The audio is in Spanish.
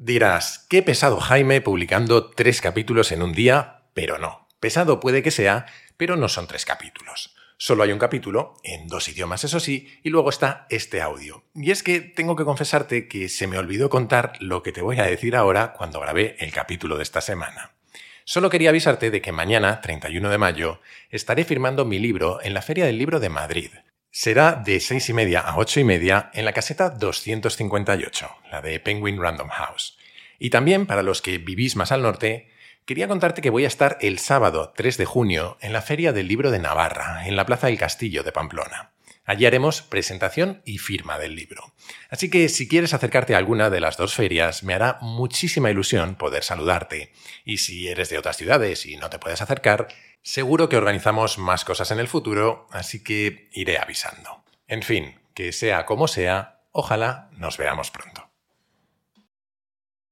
Dirás, qué pesado Jaime publicando tres capítulos en un día, pero no. Pesado puede que sea, pero no son tres capítulos. Solo hay un capítulo, en dos idiomas eso sí, y luego está este audio. Y es que tengo que confesarte que se me olvidó contar lo que te voy a decir ahora cuando grabé el capítulo de esta semana. Solo quería avisarte de que mañana, 31 de mayo, estaré firmando mi libro en la Feria del Libro de Madrid. Será de seis y media a ocho y media en la caseta 258, la de Penguin Random House. Y también, para los que vivís más al norte, Quería contarte que voy a estar el sábado 3 de junio en la Feria del Libro de Navarra, en la Plaza del Castillo de Pamplona. Allí haremos presentación y firma del libro. Así que si quieres acercarte a alguna de las dos ferias, me hará muchísima ilusión poder saludarte. Y si eres de otras ciudades y no te puedes acercar, seguro que organizamos más cosas en el futuro, así que iré avisando. En fin, que sea como sea, ojalá nos veamos pronto.